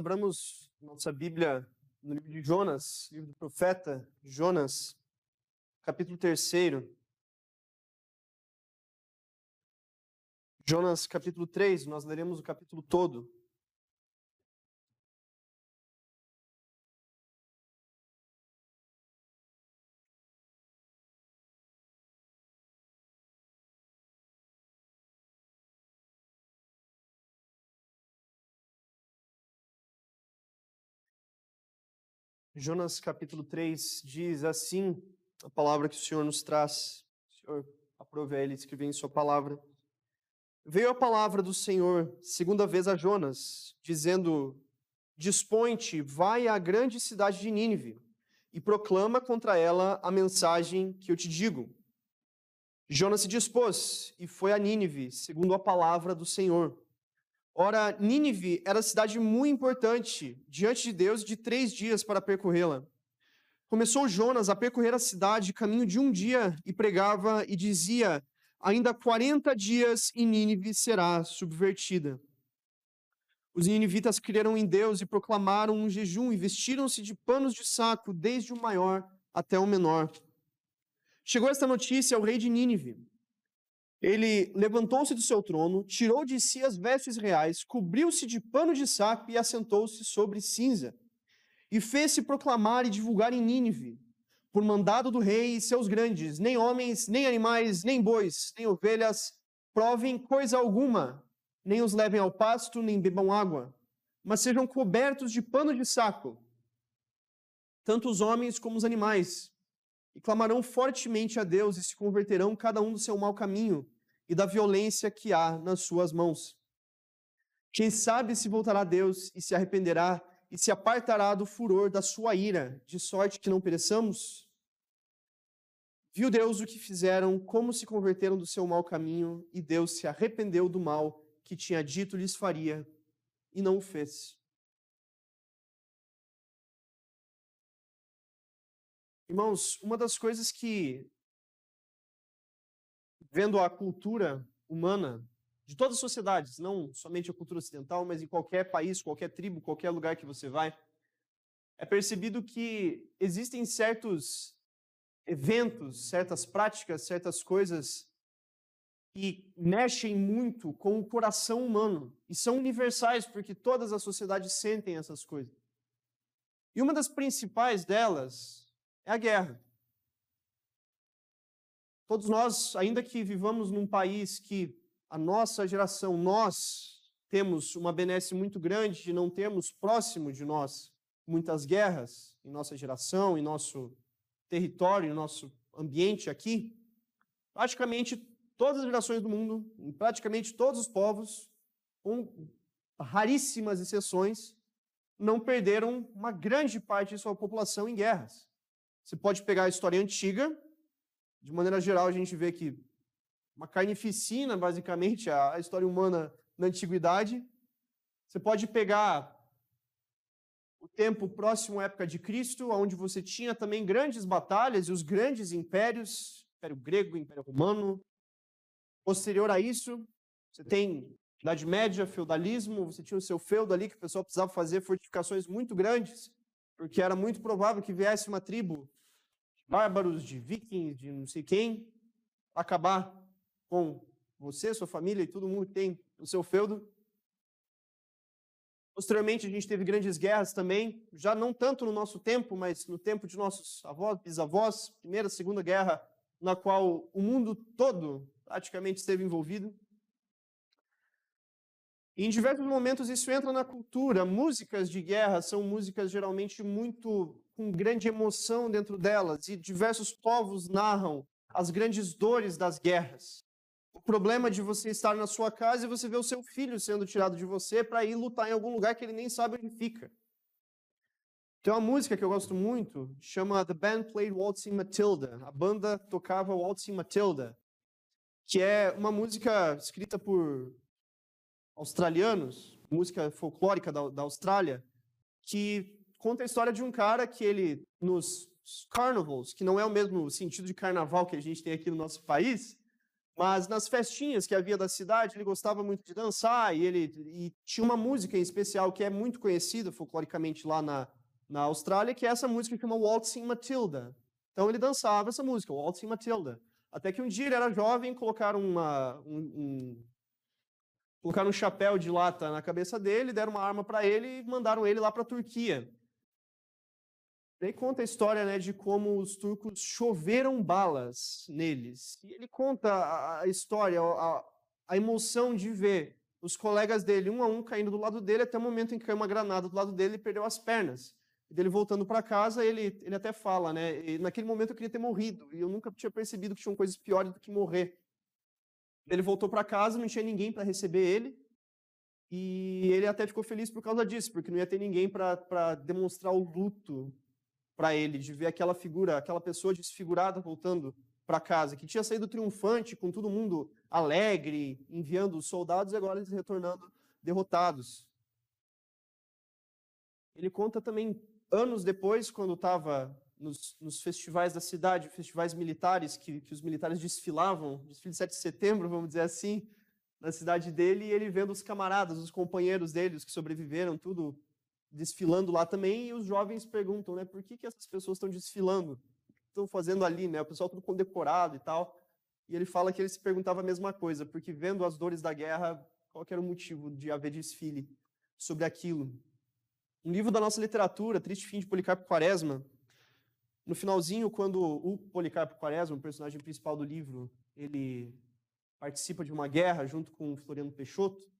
abramos nossa Bíblia no livro de Jonas, livro do profeta Jonas, capítulo 3. Jonas, capítulo 3, nós leremos o capítulo todo. Jonas capítulo 3 diz assim, a palavra que o Senhor nos traz. O Senhor aprove ele escrever em sua palavra. Veio a palavra do Senhor, segunda vez a Jonas, dizendo: Dispõe-te, vai à grande cidade de Nínive e proclama contra ela a mensagem que eu te digo. Jonas se dispôs e foi a Nínive, segundo a palavra do Senhor. Ora, Nínive era cidade muito importante diante de Deus de três dias para percorrê-la. Começou Jonas a percorrer a cidade caminho de um dia e pregava e dizia: Ainda 40 dias e Nínive será subvertida. Os ninivitas creram em Deus e proclamaram um jejum e vestiram-se de panos de saco, desde o maior até o menor. Chegou esta notícia ao rei de Nínive ele levantou-se do seu trono, tirou de si as vestes reais, cobriu-se de pano de saco e assentou-se sobre cinza. E fez-se proclamar e divulgar em Nínive, por mandado do rei e seus grandes: nem homens, nem animais, nem bois, nem ovelhas provem coisa alguma, nem os levem ao pasto, nem bebam água, mas sejam cobertos de pano de saco, tanto os homens como os animais e clamarão fortemente a Deus e se converterão cada um do seu mau caminho e da violência que há nas suas mãos. Quem sabe se voltará a Deus e se arrependerá e se apartará do furor da sua ira, de sorte que não pereçamos? Viu Deus o que fizeram, como se converteram do seu mau caminho, e Deus se arrependeu do mal que tinha dito lhes faria, e não o fez. Irmãos, uma das coisas que, vendo a cultura humana de todas as sociedades, não somente a cultura ocidental, mas em qualquer país, qualquer tribo, qualquer lugar que você vai, é percebido que existem certos eventos, certas práticas, certas coisas que mexem muito com o coração humano e são universais porque todas as sociedades sentem essas coisas. E uma das principais delas é a guerra. Todos nós, ainda que vivamos num país que a nossa geração, nós temos uma benesse muito grande de não termos próximo de nós muitas guerras em nossa geração, em nosso território, em nosso ambiente aqui, praticamente todas as gerações do mundo, em praticamente todos os povos, com raríssimas exceções, não perderam uma grande parte de sua população em guerras. Você pode pegar a história antiga, de maneira geral a gente vê que uma carnificina, basicamente, a história humana na antiguidade. Você pode pegar o tempo próximo à época de Cristo, onde você tinha também grandes batalhas e os grandes impérios, Império Grego, Império Romano. Posterior a isso, você tem Idade Média, feudalismo, você tinha o seu feudo ali que o pessoal precisava fazer fortificações muito grandes, porque era muito provável que viesse uma tribo bárbaros, de vikings, de não sei quem, acabar com você, sua família e todo mundo que tem o seu feudo. Posteriormente, a gente teve grandes guerras também, já não tanto no nosso tempo, mas no tempo de nossos avós, bisavós, Primeira, Segunda Guerra, na qual o mundo todo praticamente esteve envolvido. Em diversos momentos isso entra na cultura. Músicas de guerra são músicas geralmente muito com grande emoção dentro delas, e diversos povos narram as grandes dores das guerras. O problema de você estar na sua casa e você ver o seu filho sendo tirado de você para ir lutar em algum lugar que ele nem sabe onde fica. Tem uma música que eu gosto muito, chama The Band Played Waltzing Matilda. A banda tocava Waltzing Matilda, que é uma música escrita por australianos, música folclórica da, da Austrália, que conta a história de um cara que ele, nos carnivals, que não é o mesmo sentido de carnaval que a gente tem aqui no nosso país, Mas nas festinhas que havia da cidade, ele gostava muito de dançar e ele e tinha uma música em especial que é muito conhecida folcloricamente lá na, na Austrália, que é essa música que chama Waltzing Matilda. Então ele dançava essa música, Waltzing Matilda. Até que um dia ele era jovem, colocaram uma, um, um, colocaram um chapéu de lata na cabeça dele, deram uma arma para ele e mandaram ele lá para a Turquia. Daí conta a história né, de como os turcos choveram balas neles. E ele conta a, história, a, a emoção de ver os colegas dele, um a um, caindo do lado dele, até o momento em que caiu uma granada do lado dele e perdeu as pernas. E dele voltando para casa, ele, ele até fala, né? naquele momento eu queria ter morrido, e eu nunca tinha percebido que tinham coisas piores do que morrer. Ele voltou para casa, não tinha ninguém para receber ele, e ele até ficou feliz por causa disso, porque não ia ter ninguém para demonstrar o luto para ele, de ver aquela figura, aquela pessoa desfigurada voltando para casa, que tinha saído triunfante, com todo mundo alegre, enviando os soldados, e agora eles retornando derrotados. Ele conta também, anos depois, quando estava nos, nos, festivais da cidade, festivais militares, que, que os militares desfilavam, desfile de 7 de setembro, vamos dizer assim, na cidade dele, e ele vendo os camaradas, os companheiros dele, os que sobreviveram, tudo desfilando lá também, e os jovens perguntam, né, por que, que essas pessoas estão desfilando? Estão fazendo ali, né? O pessoal tudo condecorado e tal. E ele fala que ele se perguntava a mesma coisa, porque vendo as dores da guerra, qual era o motivo de haver desfile sobre aquilo? Um livro da nossa literatura, Triste Fim de Policarpo Quaresma, no finalzinho, quando o Policarpo Quaresma, o personagem principal do livro, ele participa de uma guerra junto com o Floriano Peixoto,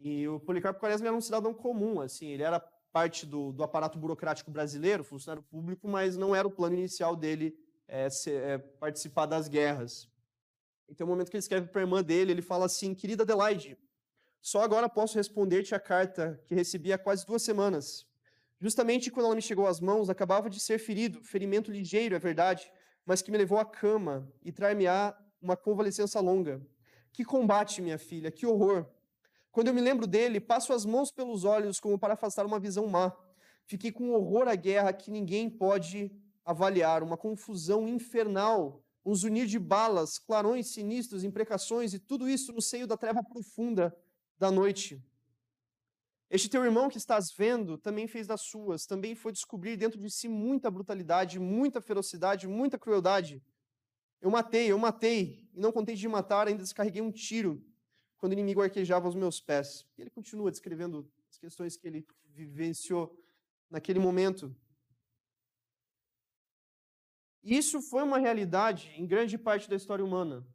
e o Policarpo Quaresma era um cidadão comum, assim, ele era parte do, do aparato burocrático brasileiro, funcionário público, mas não era o plano inicial dele é, ser, é, participar das guerras. Então, no momento que ele escreve para a irmã dele, ele fala assim: Querida Adelaide, só agora posso responder-te a carta que recebi há quase duas semanas. Justamente quando ela me chegou às mãos, acabava de ser ferido, ferimento ligeiro, é verdade, mas que me levou à cama e trar-me-á uma convalescença longa. Que combate, minha filha, que horror! Quando eu me lembro dele, passo as mãos pelos olhos como para afastar uma visão má. Fiquei com horror à guerra que ninguém pode avaliar, uma confusão infernal, um zunir de balas, clarões sinistros, imprecações e tudo isso no seio da treva profunda da noite. Este teu irmão que estás vendo também fez das suas, também foi descobrir dentro de si muita brutalidade, muita ferocidade, muita crueldade. Eu matei, eu matei, e não contente de matar, ainda descarreguei um tiro quando o inimigo arquejava aos meus pés. E ele continua descrevendo as questões que ele vivenciou naquele momento. E isso foi uma realidade em grande parte da história humana.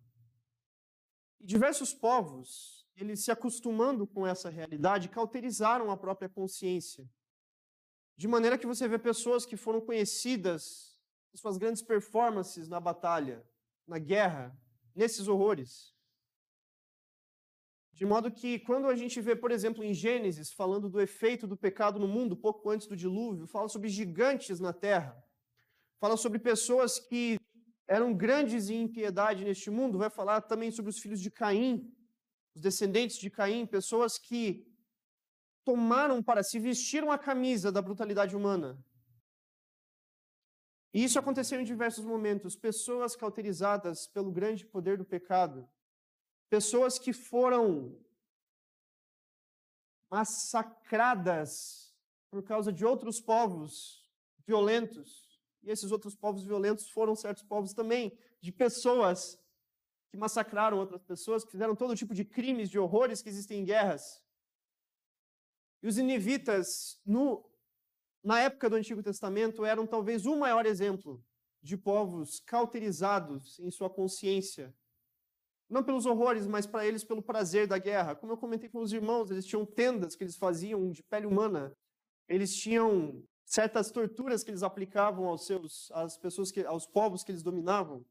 E diversos povos, eles se acostumando com essa realidade, cauterizaram a própria consciência. De maneira que você vê pessoas que foram conhecidas por suas grandes performances na batalha, na guerra, nesses horrores. De modo que, quando a gente vê, por exemplo, em Gênesis, falando do efeito do pecado no mundo, pouco antes do dilúvio, fala sobre gigantes na terra, fala sobre pessoas que eram grandes em impiedade neste mundo, vai falar também sobre os filhos de Caim, os descendentes de Caim, pessoas que tomaram para si, vestiram a camisa da brutalidade humana. E isso aconteceu em diversos momentos, pessoas cauterizadas pelo grande poder do pecado, pessoas que foram massacradas por causa de outros povos violentos. E esses outros povos violentos foram certos povos também, de pessoas que massacraram outras pessoas, que fizeram todo tipo de crimes, de horrores que existem em guerras. E os inivitas, no, na época do Antigo Testamento, eram talvez o maior exemplo de povos cauterizados em sua consciência não pelos horrores, mas para eles pelo prazer da guerra. Como eu comentei com os irmãos, eles tinham tendas que eles faziam de pele humana. Eles tinham certas torturas que eles aplicavam aos seus às pessoas que aos povos que eles dominavam.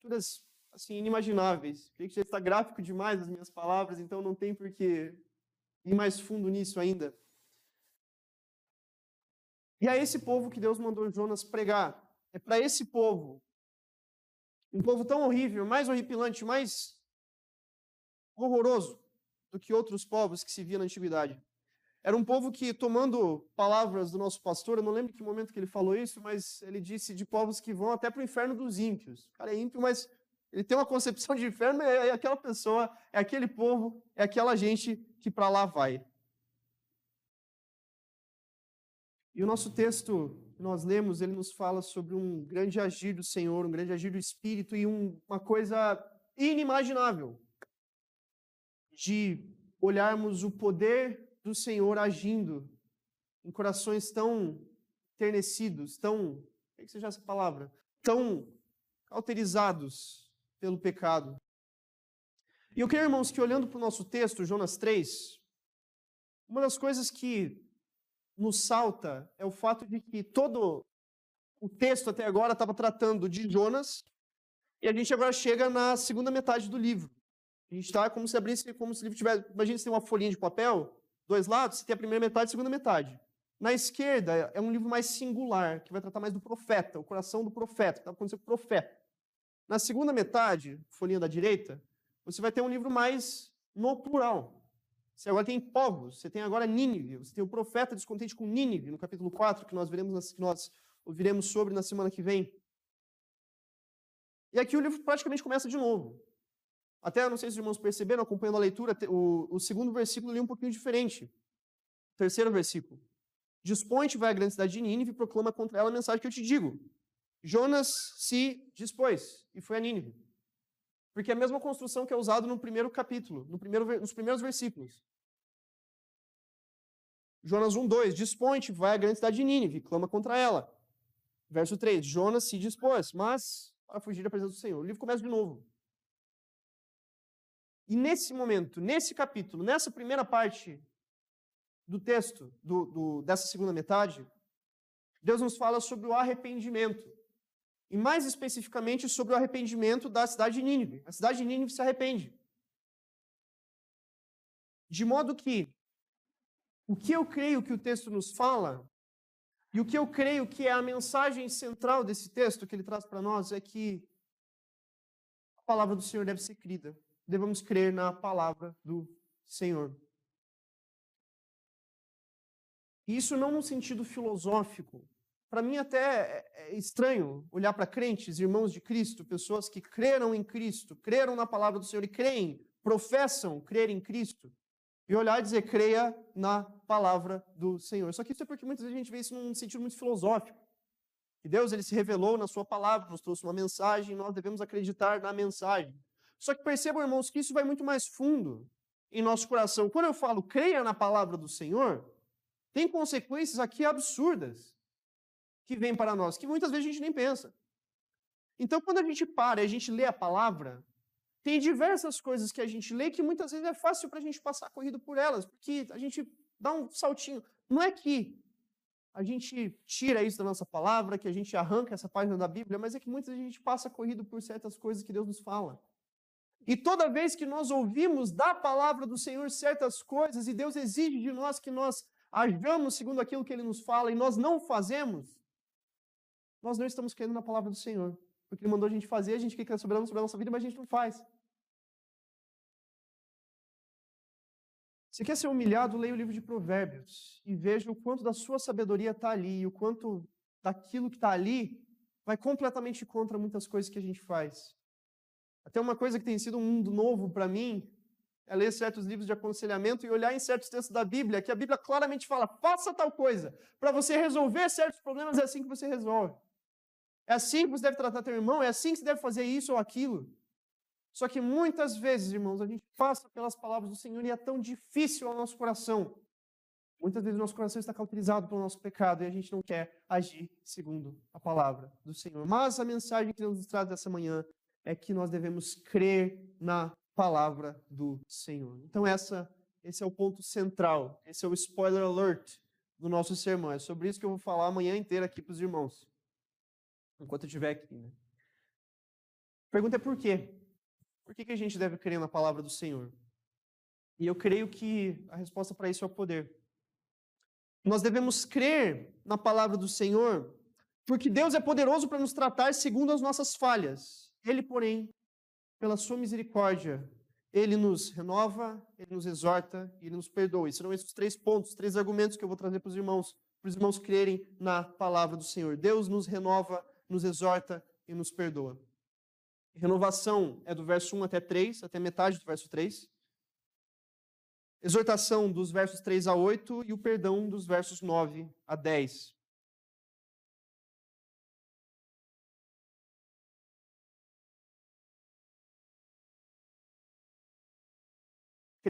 Torturas assim inimagináveis. Creio que já está gráfico demais as minhas palavras, então não tem por que ir mais fundo nisso ainda. E é esse povo que Deus mandou Jonas pregar. É para esse povo um povo tão horrível, mais horripilante, mais horroroso do que outros povos que se via na antiguidade. Era um povo que, tomando palavras do nosso pastor, eu não lembro que momento que ele falou isso, mas ele disse de povos que vão até para o inferno dos ímpios. O cara é ímpio, mas Ele tem uma concepção de inferno, é, aquela pessoa, é aquele povo, é aquela gente que para lá vai. E o nosso texto nós lemos, ele nos fala sobre um grande agir do Senhor, um grande agir do Espírito e um, uma coisa inimaginável de olharmos o poder do Senhor agindo em corações tão ternecidos, tão, o que seja essa palavra, tão cauterizados pelo pecado. E eu quero, irmãos, que olhando para o nosso texto, Jonas 3, uma das coisas que nos salta é o fato de que todo o texto até agora estava tratando de Jonas, e a gente agora chega na segunda metade do livro. A gente está como se abrisse, como se o livro tivesse. Imagina se tem uma folhinha de papel, dois lados, você tem a primeira metade e a segunda metade. Na esquerda é um livro mais singular, que vai tratar mais do profeta, o coração do profeta, que está acontecendo com o profeta. Na segunda metade, folhinha da direita, você vai ter um livro mais no plural. Você agora tem povos, você tem agora Nínive, você tem o profeta descontente com Nínive, no capítulo 4, que nós veremos, que nós ouviremos sobre na semana que vem. E aqui o livro praticamente começa de novo. Até, não sei se os irmãos perceberam, acompanhando a leitura, o, o segundo versículo é um pouquinho diferente. Terceiro versículo. Dispõe-te, vai à grande cidade de Nínive e proclama contra ela a mensagem que eu te digo. Jonas se dispôs e foi a Nínive. Porque é a mesma construção que é usada no primeiro capítulo, no primeiro, nos primeiros versículos. Jonas 1, 2. Dispõe-te, vai à grande cidade de Nínive, clama contra ela. Verso 3. Jonas se dispôs, mas para fugir da presença do Senhor. O livro começa de novo. E nesse momento, nesse capítulo, nessa primeira parte do texto, do, do, dessa segunda metade, Deus nos fala sobre o arrependimento. E mais especificamente sobre o arrependimento da cidade de Nínive. A cidade de Nínive se arrepende. De modo que o que eu creio que o texto nos fala, e o que eu creio que é a mensagem central desse texto que ele traz para nós, é que a palavra do Senhor deve ser crida. Devemos crer na palavra do Senhor. Isso não no sentido filosófico. Para mim, até é, é estranho olhar para crentes, irmãos de Cristo, pessoas que creram em Cristo, creram na palavra do Senhor e creem, professam crer em Cristo, e olhar e dizer, creia na palavra do Senhor. Só que isso é porque muitas vezes a gente vê isso num sentido muito filosófico. Que Deus ele se revelou na sua palavra, nos trouxe uma mensagem, e nós devemos acreditar na mensagem. Só que percebam, irmãos, que isso vai muito mais fundo em nosso coração. Quando eu falo creia na palavra do Senhor, tem consequências aqui absurdas que vêm para nós, que muitas vezes a gente nem pensa. Então, quando a gente para e a gente lê a palavra, tem diversas coisas que a gente lê que muitas vezes é fácil para a gente passar corrido por elas, porque a gente dá um saltinho. Não é que a gente tira isso da nossa palavra, que a gente arranca essa página da Bíblia, mas é que muitas vezes a gente passa corrido por certas coisas que Deus nos fala. E toda vez que nós ouvimos da palavra do Senhor certas coisas, e Deus exige de nós que nós hajamos segundo aquilo que Ele nos fala, e nós não fazemos, nós não estamos crendo na palavra do Senhor. Porque Ele mandou a gente fazer, a gente quer soberano sobre a nossa vida, mas a gente não faz. Você quer ser humilhado? Leia o livro de Provérbios e veja o quanto da sua sabedoria está ali e o quanto daquilo que está ali vai completamente contra muitas coisas que a gente faz. Até uma coisa que tem sido um mundo novo para mim é ler certos livros de aconselhamento e olhar em certos textos da Bíblia, que a Bíblia claramente fala: faça tal coisa. Para você resolver certos problemas, é assim que você resolve. É assim que você deve tratar teu irmão, é assim que você deve fazer isso ou aquilo. Só que muitas vezes, irmãos, a gente passa pelas palavras do Senhor e é tão difícil ao nosso coração. Muitas vezes o nosso coração está cauterizado pelo nosso pecado e a gente não quer agir segundo a palavra do Senhor. Mas a mensagem que Deus nos traz dessa manhã é que nós devemos crer na palavra do Senhor. Então essa, esse é o ponto central, esse é o spoiler alert do nosso sermão. É sobre isso que eu vou falar amanhã inteira aqui para os irmãos enquanto eu estiver aqui. Né? A pergunta é por quê? Por que, que a gente deve crer na palavra do Senhor? E eu creio que a resposta para isso é o poder. Nós devemos crer na palavra do Senhor, porque Deus é poderoso para nos tratar segundo as nossas falhas. Ele, porém, pela sua misericórdia, ele nos renova, ele nos exorta e ele nos perdoa. E serão esses três pontos, três argumentos que eu vou trazer para os irmãos, para os irmãos crerem na palavra do Senhor. Deus nos renova, nos exorta e nos perdoa. Renovação é do verso 1 até 3, até metade do verso 3. Exortação dos versos 3 a 8 e o perdão dos versos 9 a 10.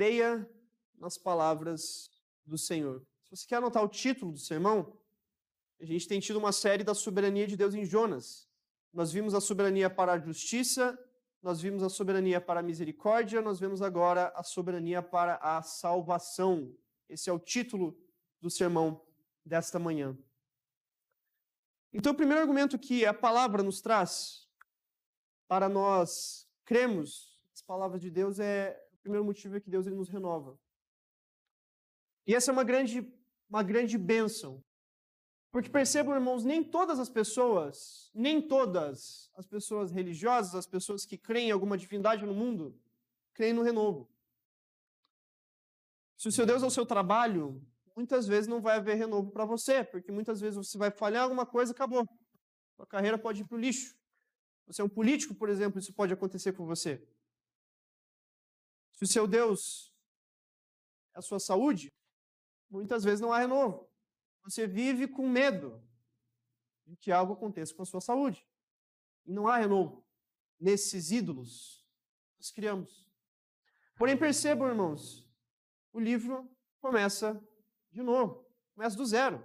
Creia nas palavras do Senhor. Se você quer anotar o título do sermão, a gente tem tido uma série da soberania de Deus em Jonas. Nós vimos a soberania para a justiça, nós vimos a soberania para a misericórdia, nós vemos agora a soberania para a salvação. Esse é o título do sermão desta manhã. Então, o primeiro argumento que a palavra nos traz para nós cremos as palavras de Deus é primeiro motivo é que Deus ele nos renova. E essa é uma grande uma grande bênção, porque percebam, irmãos, nem todas as pessoas, nem todas as pessoas religiosas, as pessoas que creem em alguma divindade no mundo, creem no renovo. Se o seu Deus é o seu trabalho, muitas vezes não vai haver renovo para você, porque muitas vezes você vai falhar alguma coisa, acabou. Sua carreira pode ir para o lixo. Você é um político, por exemplo, isso pode acontecer com você. Se o seu Deus é a sua saúde, muitas vezes não há renovo. Você vive com medo de que algo aconteça com a sua saúde. E não há renovo nesses ídolos que nós criamos. Porém, percebam, irmãos, o livro começa de novo, começa do zero.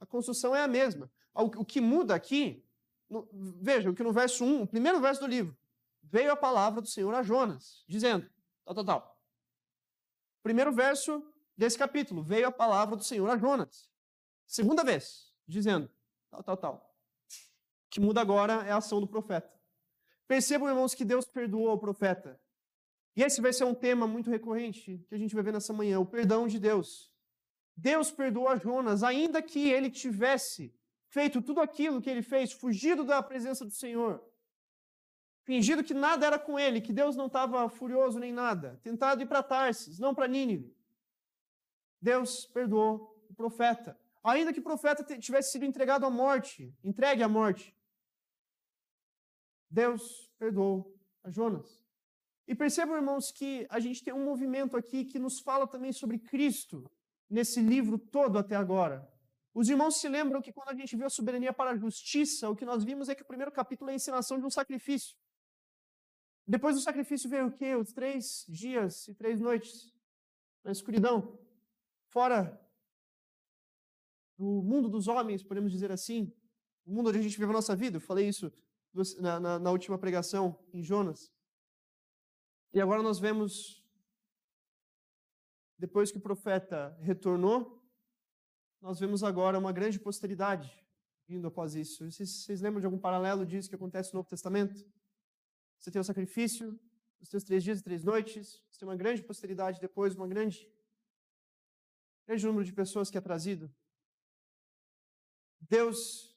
A construção é a mesma. O que muda aqui, no, vejam que no verso 1, o primeiro verso do livro, veio a palavra do Senhor a Jonas, dizendo, tal, tal, tal. Primeiro verso desse capítulo, veio a palavra do Senhor a Jonas. Segunda vez, dizendo tal, tal, tal. O que muda agora é a ação do profeta. Percebam, irmãos, que Deus perdoou o profeta. E esse vai ser um tema muito recorrente que a gente vai ver nessa manhã: o perdão de Deus. Deus perdoou a Jonas, ainda que ele tivesse feito tudo aquilo que ele fez, fugido da presença do Senhor, fingido que nada era com ele, que Deus não estava furioso nem nada, tentado ir para Tarsis, não para Nínive. Deus perdoou o profeta ainda que o profeta tivesse sido entregado à morte, entregue à morte. Deus perdoou a Jonas. E percebam, irmãos, que a gente tem um movimento aqui que nos fala também sobre Cristo nesse livro todo até agora. Os irmãos se lembram que quando a gente viu a soberania para a justiça, o que nós vimos é que o primeiro capítulo é a ensinação de um sacrifício. Depois do sacrifício veio o quê? Os três dias e três noites na escuridão. Fora do mundo dos homens, podemos dizer assim, o mundo onde a gente vive a nossa vida. Eu falei isso na, na, na última pregação em Jonas. E agora nós vemos, depois que o profeta retornou, nós vemos agora uma grande posteridade vindo após isso. Vocês, vocês lembram de algum paralelo disso que acontece no Novo Testamento? Você tem o sacrifício, os teus três dias e três noites, você tem uma grande posteridade depois, uma grande, grande número de pessoas que é trazido Deus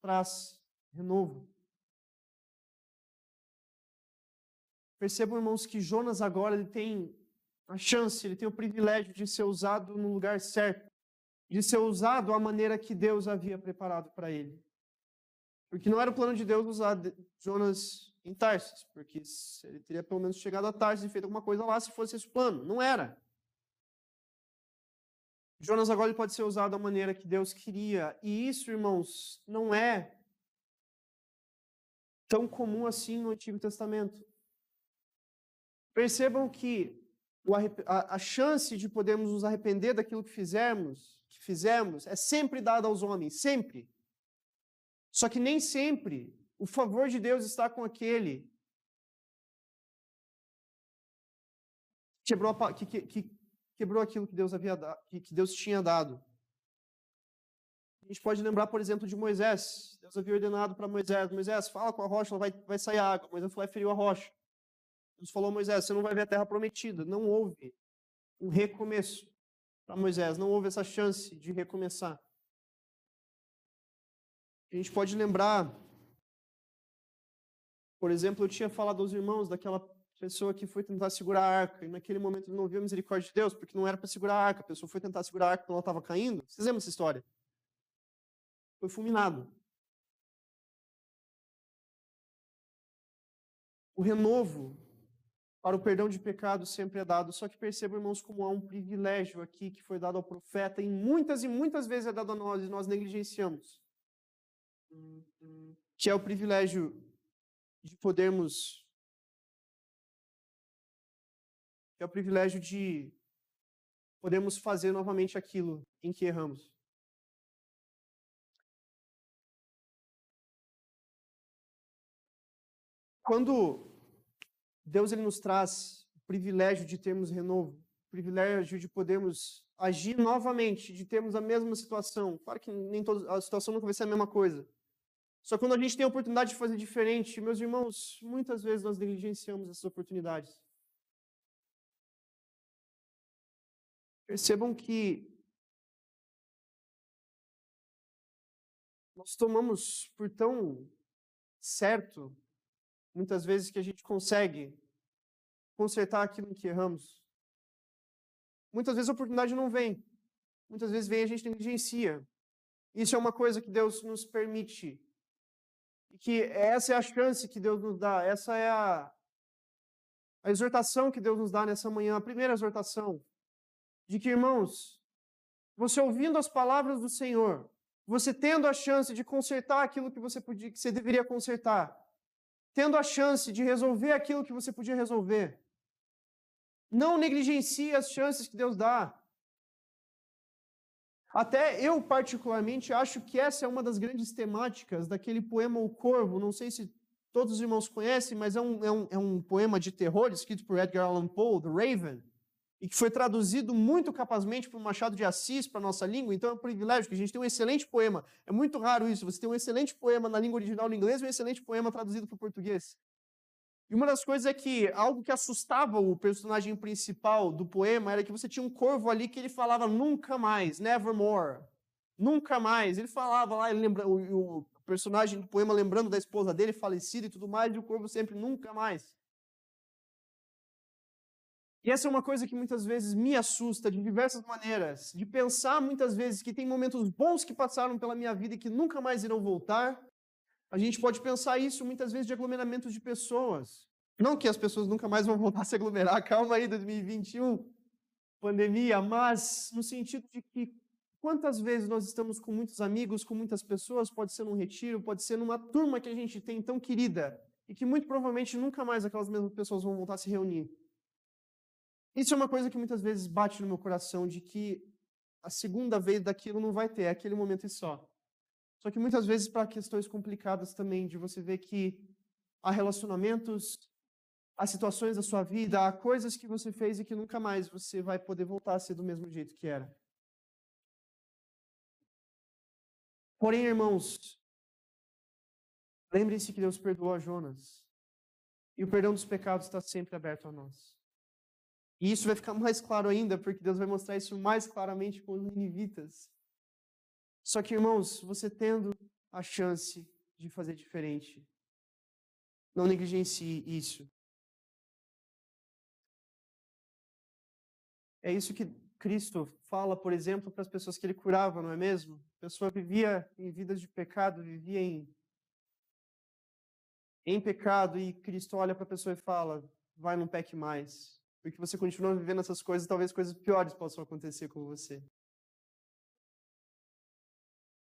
traz renovo. Percebam, irmãos, que Jonas agora ele tem a chance, ele tem o privilégio de ser usado no lugar certo, de ser usado à maneira que Deus havia preparado para ele. Porque não era o plano de Deus usar Jonas em Tarsis, porque ele teria pelo menos chegado a Tarsis e feito alguma coisa lá se fosse esse plano. Não era. Jonas agora pode ser usado da maneira que Deus queria. E isso, irmãos, não é tão comum assim no Antigo Testamento. Percebam que a, chance de podermos nos arrepender daquilo que que fizemos, é sempre dada aos homens, sempre. Só que nem sempre o favor de Deus está com aquele que, quebrou a, que, que, quebrou aquilo que Deus havia que Deus tinha dado. A gente pode lembrar, por exemplo, de Moisés. Deus havia ordenado para Moisés: Moisés, fala com a rocha, vai, vai sair água. Moisés foi e feriu a rocha. Deus falou Moisés: Você não vai ver a terra prometida. Não houve um recomeço para Moisés, não houve essa chance de recomeçar. A gente pode lembrar, por exemplo, eu tinha falado aos irmãos daquela pessoa que foi tentar segurar a arca, e naquele momento ele não viu a misericórdia de Deus, porque não era para segurar a arca, a pessoa foi tentar segurar a arca quando ela estava caindo. Vocês lembram essa história? Foi fulminado. o renovo para o perdão de pecados sempre é dado. Só que percebam, irmãos, como há um privilégio aqui que foi dado ao profeta e muitas e muitas vezes é dado a nós e nós negligenciamos. Que é o privilégio de podermos. É o privilégio de podermos fazer novamente aquilo em que erramos. Quando Deus ele nos traz o privilégio de termos renovo, o privilégio de podermos agir novamente, de termos a mesma situação. Claro que nem toda a situação nunca vai ser a mesma coisa. Só que quando a gente tem a oportunidade de fazer diferente, meus irmãos, muitas vezes nós negligenciamos essas oportunidades. Percebam que nós tomamos por tão certo muitas vezes que a gente consegue consertar aquilo em que erramos. Muitas vezes a oportunidade não vem. Muitas vezes vem e a gente negligencia. Isso é uma coisa que Deus nos permite. Que essa é a chance que Deus nos dá. Essa é a, a exortação que Deus nos dá nessa manhã. A primeira exortação. De que, irmãos, você ouvindo as palavras do Senhor, você tendo a chance de consertar aquilo que você podia, que você deveria consertar, tendo a chance de resolver aquilo que você podia resolver. Não negligencie as chances que Deus dá. Até eu, particularmente, acho que essa é uma das grandes temáticas daquele poema O Corvo. Não sei se todos os irmãos conhecem, mas é um, é um, é um poema de terror escrito por Edgar Allan Poe, The Raven e que foi traduzido muito capazmente por Machado de Assis para a nossa língua, então é um privilégio que a gente tem um excelente poema. É muito raro isso, você tem um excelente poema na língua original no inglês e um excelente poema traduzido para o português. E uma das coisas é que algo que assustava o personagem principal do poema era que você tinha um corvo ali que ele falava nunca mais, nevermore, nunca mais. Ele falava lá, ele lembra, o, o personagem do poema lembrando da esposa dele falecida e tudo mais, e o corvo sempre nunca mais. E essa é uma coisa que muitas vezes me assusta de diversas maneiras, de pensar muitas vezes que tem momentos bons que passaram pela minha vida e que nunca mais irão voltar. A gente pode pensar isso muitas vezes de aglomeramentos de pessoas. Não que as pessoas nunca mais vão voltar a se aglomerar, calma aí, 2021, pandemia, mas no sentido de que quantas vezes nós estamos com muitos amigos, com muitas pessoas, pode ser num retiro, pode ser numa turma que a gente tem tão querida, e que muito provavelmente nunca mais aquelas mesmas pessoas vão voltar a se reunir. Isso é uma coisa que muitas vezes bate no meu coração de que a segunda vez daquilo não vai ter, é aquele momento e só. Só que muitas vezes para questões complicadas também, de você ver que há relacionamentos, há situações da sua vida, há coisas que você fez e que nunca mais você vai poder voltar a ser do mesmo jeito que era. Porém, irmãos, lembrem-se que Deus perdoou a Jonas. E o perdão dos pecados está sempre aberto a nós. E isso vai ficar mais claro ainda, porque Deus vai mostrar isso mais claramente com os ninivitas. Só que, irmãos, você tendo a chance de fazer diferente, não negligencie isso. É isso que Cristo fala, por exemplo, para as pessoas que ele curava, não é mesmo? A pessoa vivia em vidas de pecado, vivia em, em pecado, e Cristo olha para a pessoa e fala: vai, não peque mais porque você continua vivendo essas coisas, talvez coisas piores possam acontecer com você.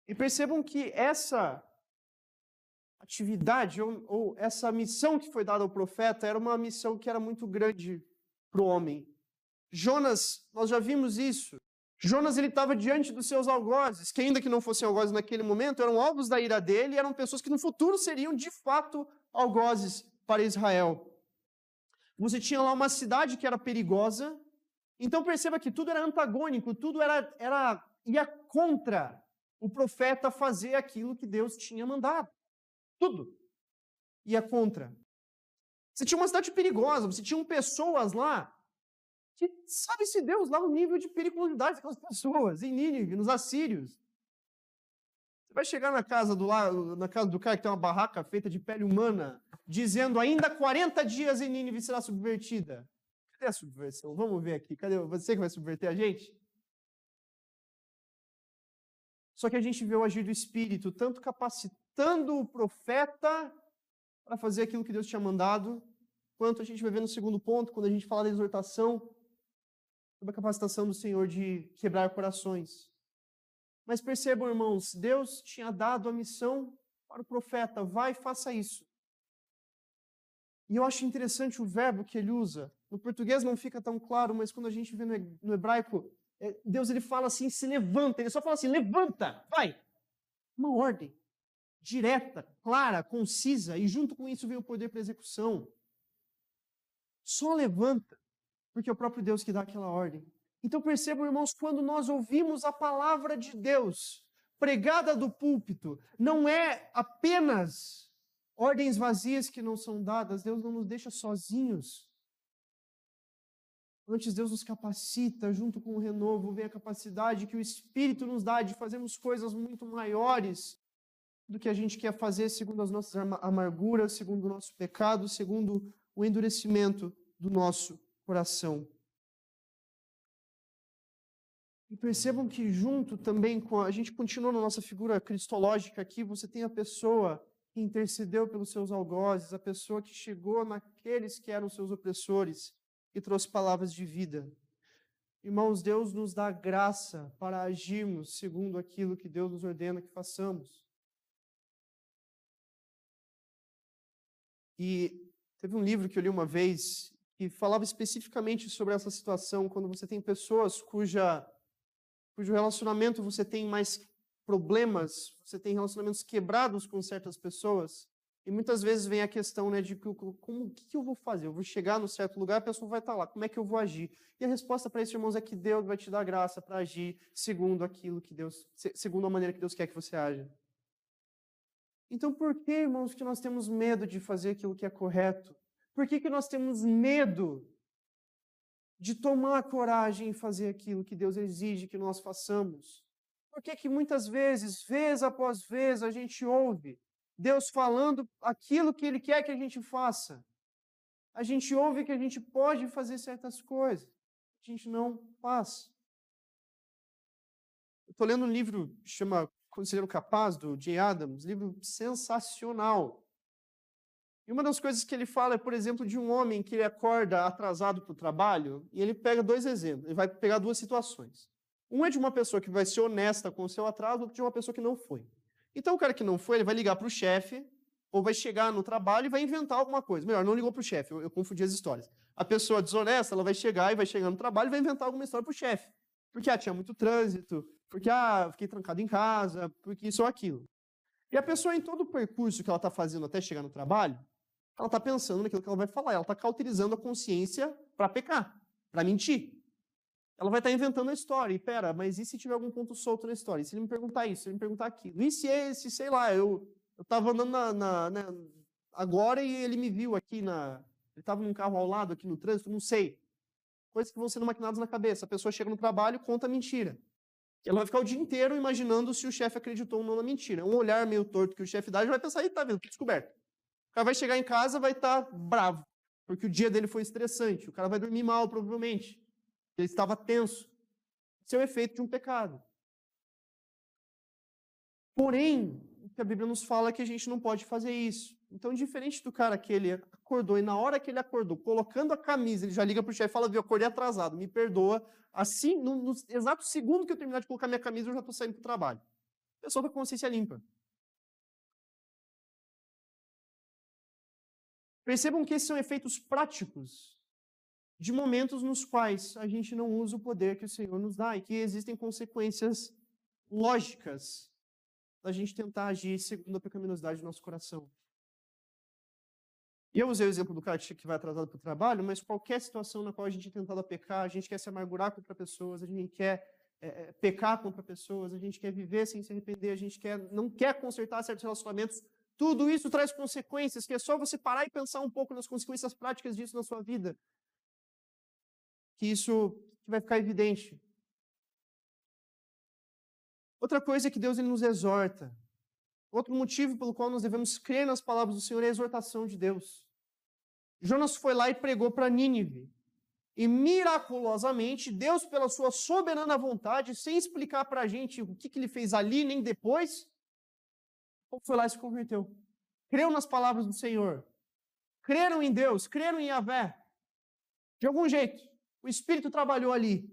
E percebam que essa atividade ou, ou, essa missão que foi dada ao profeta era uma missão que era muito grande para o homem. Jonas, nós já vimos isso. Jonas ele estava diante dos seus algozes, que ainda que não fossem algozes naquele momento, eram alvos da ira dele, eram pessoas que no futuro seriam de fato algozes para Israel. Você tinha lá uma cidade que era perigosa. Então perceba que tudo era antagônico, tudo era, era ia contra o profeta fazer aquilo que Deus tinha mandado. Tudo ia contra. Você tinha uma cidade perigosa, você tinha pessoas lá que sabe-se Deus lá o nível de periculosidade daquelas pessoas, em Nínive, nos assírios. Você vai chegar na casa do lado, na casa do cara que tem uma barraca feita de pele humana, dizendo ainda 40 dias em Nínive será subvertida. Cadê a subversão? Vamos ver aqui. Cadê você que vai subverter a gente? Só que a gente vê o agir do Espírito, tanto capacitando o profeta para fazer aquilo que Deus tinha mandado, quanto a gente vai ver no segundo ponto, quando a gente fala da exortação, sobre a capacitação do Senhor de quebrar corações. Mas percebam, irmãos, Deus tinha dado a missão para o profeta: vai, faça isso. E eu acho interessante o verbo que ele usa. No português não fica tão claro, mas quando a gente vê no hebraico, Deus ele fala assim, se levanta. Ele só fala assim, levanta, vai. Uma ordem direta, clara, concisa, e junto com isso vem o poder para execução. Só levanta, porque é o próprio Deus que dá aquela ordem. Então percebam, irmãos, quando nós ouvimos a palavra de Deus pregada do púlpito, não é apenas ordens vazias que não são dadas, Deus não nos deixa sozinhos. Antes, Deus nos capacita, junto com o renovo, vem a capacidade que o Espírito nos dá de fazermos coisas muito maiores do que a gente quer fazer segundo as nossas amarguras, segundo o nosso pecado, segundo o endurecimento do nosso coração. E percebam que junto também com a, a gente continua na nossa figura cristológica aqui, você tem a pessoa que intercedeu pelos seus algozes, a pessoa que chegou naqueles que eram seus opressores e trouxe palavras de vida. Irmãos, Deus nos dá graça para agirmos segundo aquilo que Deus nos ordena que façamos. E teve um livro que eu li uma vez que falava especificamente sobre essa situação, quando você tem pessoas cuja cujo relacionamento você tem mais problemas, você tem relacionamentos quebrados com certas pessoas, e muitas vezes vem a questão né, de como, o que, eu vou fazer? Eu vou chegar no certo lugar, a pessoa vai estar lá, como é que eu vou agir? E a resposta para isso, irmãos, é que Deus vai te dar graça para agir segundo aquilo que Deus, segundo a maneira que Deus quer que você haja. Então, por que, irmãos, que nós temos medo de fazer aquilo que é correto? Por que, que nós temos medo de tomar coragem e fazer aquilo que Deus exige que nós façamos. Por que, que muitas vezes, vez após vez, a gente ouve Deus falando aquilo que Ele quer que a gente faça? A gente ouve que a gente pode fazer certas coisas, a gente não faz. Eu estou lendo um livro que chama Conselheiro Capaz, do Jay Adams, livro sensacional. E uma das coisas que ele fala é, por exemplo, de um homem que ele acorda atrasado para o trabalho, e ele pega dois exemplos, ele vai pegar duas situações. Um é de uma pessoa que vai ser honesta com o seu atraso, outro de uma pessoa que não foi. Então, o cara que não foi, ele vai ligar para o chefe, ou vai chegar no trabalho e vai inventar alguma coisa. Melhor, não ligou para o chefe, eu, eu, confundi as histórias. A pessoa desonesta, ela vai chegar e vai chegar no trabalho e vai inventar alguma história para o chefe. Porque, ah, tinha muito trânsito, porque, ah, fiquei trancado em casa, porque isso ou aquilo. E a pessoa, em todo o percurso que ela está fazendo até chegar no trabalho, ela está pensando naquilo que ela vai falar, ela está cauterizando a consciência para pecar, para mentir. Ela vai estar tá inventando a história. E pera, mas e se tiver algum ponto solto na história? E se ele me perguntar isso, se ele me perguntar aquilo? E se esse, sei lá, eu estava andando na, na, na, agora e ele me viu aqui na. Ele estava num carro ao lado aqui no trânsito, não sei. Coisas que vão sendo maquinadas na cabeça. A pessoa chega no trabalho conta mentira. Ela vai ficar o dia inteiro imaginando se o chefe acreditou ou não na mentira. Um olhar meio torto que o chefe dá, já vai pensar, e tá vendo, descoberto. O cara vai chegar em casa vai estar tá bravo, porque o dia dele foi estressante. O cara vai dormir mal, provavelmente. Ele estava tenso. Isso é o efeito de um pecado. Porém, o que a Bíblia nos fala é que a gente não pode fazer isso. Então, diferente do cara que ele acordou e na hora que ele acordou, colocando a camisa, ele já liga para o chefe e fala: Viu, acordei atrasado, me perdoa. Assim, no, no, exato segundo que eu terminar de colocar minha camisa, eu já estou saindo para o trabalho. Pessoa com a consciência limpa. Percebam que esses são efeitos práticos de momentos nos quais a gente não usa o poder que o Senhor nos dá e que existem consequências lógicas da gente tentar agir segundo a pecaminosidade do nosso coração. E eu usei o exemplo do cara que vai atrasado para o trabalho, mas qualquer situação na qual a gente é tentado a pecar, a gente quer se amargurar contra pessoas, a gente quer é, pecar contra pessoas, a gente quer viver sem se arrepender, a gente quer, não quer consertar certos relacionamentos, tudo isso traz consequências, que é só você parar e pensar um pouco nas consequências práticas disso na sua vida. Que isso vai ficar evidente. Outra coisa é que Deus ele nos exorta. Outro motivo pelo qual nós devemos crer nas palavras do Senhor é a exortação de Deus. Jonas foi lá e pregou para Nínive. E miraculosamente, Deus, pela sua soberana vontade, sem explicar para a gente o que, que ele fez ali nem depois, foi lá e se converteu. creu nas palavras do Senhor, creram em Deus, creram em Yahvé. De algum jeito, o Espírito trabalhou ali.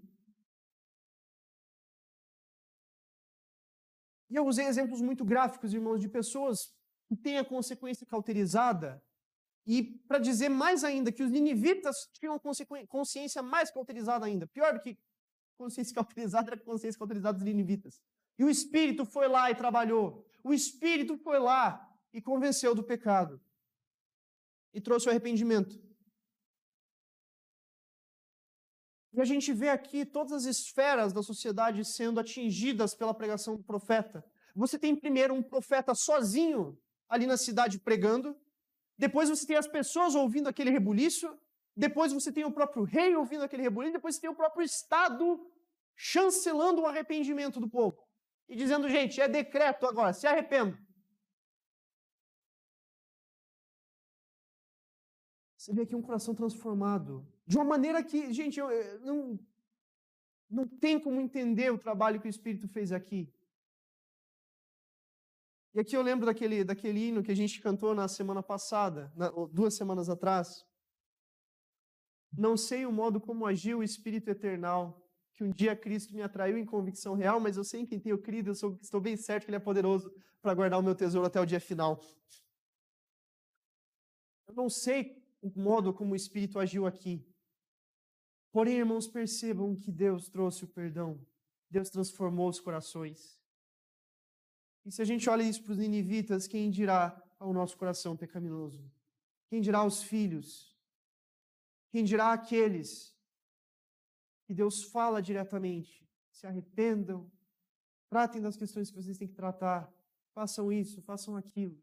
E eu usei exemplos muito gráficos, irmãos, de pessoas que têm a consequência cauterizada. E para dizer mais ainda que os ninivitas tinham consciência mais cauterizada ainda. Pior do que consciência cauterizada era consciência cauterizada dos ninivitas. E o Espírito foi lá e trabalhou. O Espírito foi lá e convenceu do pecado. E trouxe o arrependimento. E a gente vê aqui todas as esferas da sociedade sendo atingidas pela pregação do profeta. Você tem primeiro um profeta sozinho ali na cidade pregando, depois você tem as pessoas ouvindo aquele rebuliço, depois você tem o próprio rei ouvindo aquele rebuliço, depois você tem o próprio Estado chancelando o arrependimento do povo e dizendo, gente, é decreto agora, se arrependa. Você vê aqui um coração transformado. De uma maneira que, gente, eu, eu não, não tem como entender o trabalho que o Espírito fez aqui. E aqui eu lembro daquele, daquele hino que a gente cantou na semana passada, na, duas semanas atrás. Não sei o modo como agiu o Espírito Eternal, que um dia Cristo me atraiu em convicção real, mas eu sei em quem tenho crido, eu sou, estou bem certo que Ele é poderoso para guardar o meu tesouro até o dia final. Eu não sei o modo como o Espírito agiu aqui. Porém, irmãos, percebam que Deus trouxe o perdão. Deus transformou os corações. E se a gente olha isso para os ninivitas, quem dirá ao nosso coração pecaminoso? Quem dirá aos filhos? Quem dirá àqueles que Deus fala diretamente? Se arrependam, tratem das questões que vocês têm que tratar, façam isso, façam aquilo.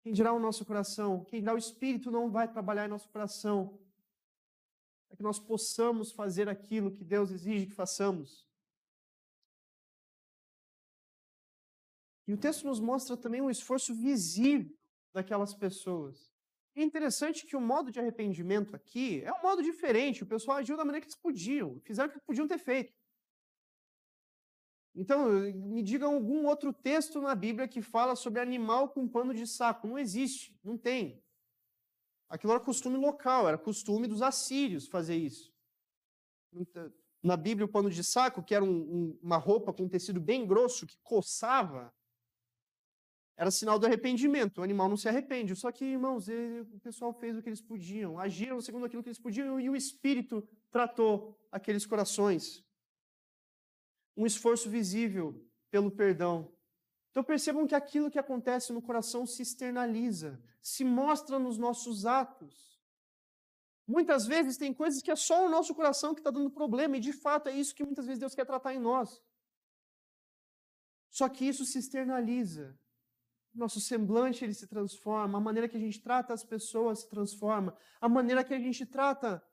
Quem dirá o nosso coração? Quem dirá o Espírito não vai trabalhar em nosso coração para que nós possamos fazer aquilo que Deus exige que façamos. E o texto nos mostra também um esforço visível daquelas pessoas. É interessante que o modo de arrependimento aqui é um modo diferente. O pessoal agiu da maneira que eles podiam, fizeram o que podiam ter feito. Então, me diga algum outro texto na Bíblia que fala sobre animal com pano de saco. Não existe, não tem. Aquilo era costume local, era costume dos assírios fazer isso. Então, na Bíblia, o pano de saco, que era um, um, uma roupa com um tecido bem grosso, que coçava, era sinal do arrependimento. O animal não se arrepende. Só que, irmãos, ele, o pessoal fez o que eles podiam, agiram segundo aquilo que eles podiam, e o Espírito tratou aqueles corações um esforço visível pelo perdão. Então percebam que aquilo que acontece no coração se externaliza, se mostra nos nossos atos. Muitas vezes tem coisas que é só o nosso coração que está dando problema, e de fato é isso que muitas vezes Deus quer tratar em nós. Só que isso se externaliza. Nosso semblante ele se transforma, a maneira que a gente trata as pessoas se transforma, a maneira que a gente trata